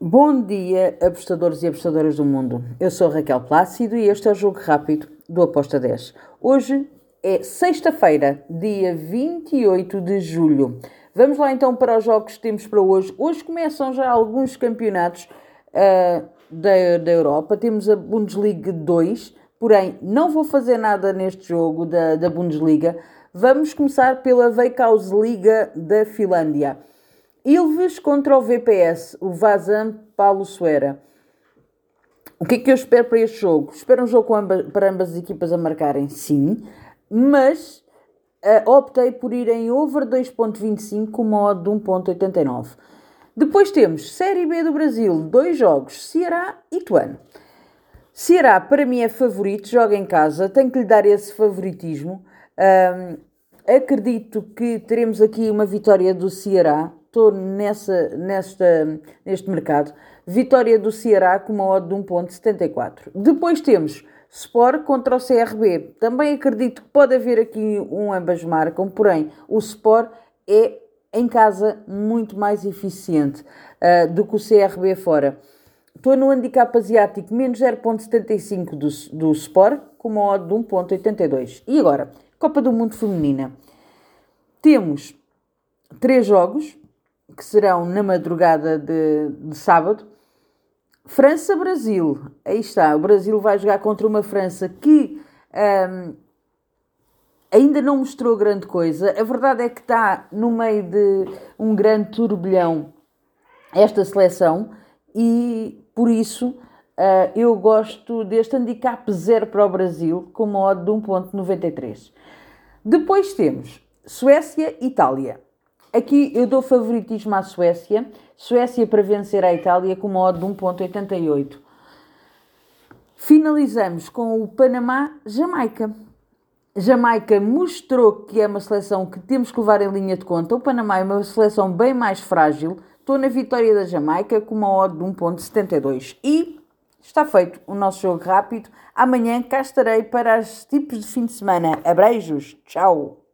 Bom dia, apostadores e apostadoras do mundo. Eu sou Raquel Plácido e este é o Jogo Rápido do Aposta 10. Hoje é sexta-feira, dia 28 de julho. Vamos lá então para os jogos que temos para hoje. Hoje começam já alguns campeonatos uh, da, da Europa. Temos a Bundesliga 2, porém não vou fazer nada neste jogo da, da Bundesliga. Vamos começar pela Veikkaus Liga da Finlândia. Ilves contra o VPS, o Vazam Paulo Suera. O que é que eu espero para este jogo? Espero um jogo para ambas as equipas a marcarem, sim, mas uh, optei por ir em over 2.25 com modo de 1.89. Depois temos Série B do Brasil, dois jogos, Ceará e Tuano. Ceará, para mim, é favorito, joga em casa, tenho que lhe dar esse favoritismo. Um, acredito que teremos aqui uma vitória do Ceará, estou nessa, nesta, neste mercado. Vitória do Ceará com uma odd de 1.74. Depois temos Sport contra o CRB. Também acredito que pode haver aqui um ambas marcam, porém o Sport é em casa muito mais eficiente uh, do que o CRB fora. Estou no handicap asiático menos 0.75 do, do Sport com uma odd de 1.82. E agora, Copa do Mundo Feminina. Temos três jogos que serão na madrugada de, de sábado. França-Brasil. Aí está. O Brasil vai jogar contra uma França que um, ainda não mostrou grande coisa. A verdade é que está no meio de um grande turbilhão esta seleção e por isso uh, eu gosto deste handicap zero para o Brasil com uma odd de 1.93. Depois temos Suécia-Itália. Aqui eu dou favoritismo à Suécia. Suécia para vencer a Itália com uma odd de 1.88. Finalizamos com o Panamá-Jamaica. Jamaica mostrou que é uma seleção que temos que levar em linha de conta. O Panamá é uma seleção bem mais frágil. Estou na vitória da Jamaica com uma odd de 1.72. E está feito o nosso jogo rápido. Amanhã cá estarei para os tipos de fim de semana. Abreijos. Tchau.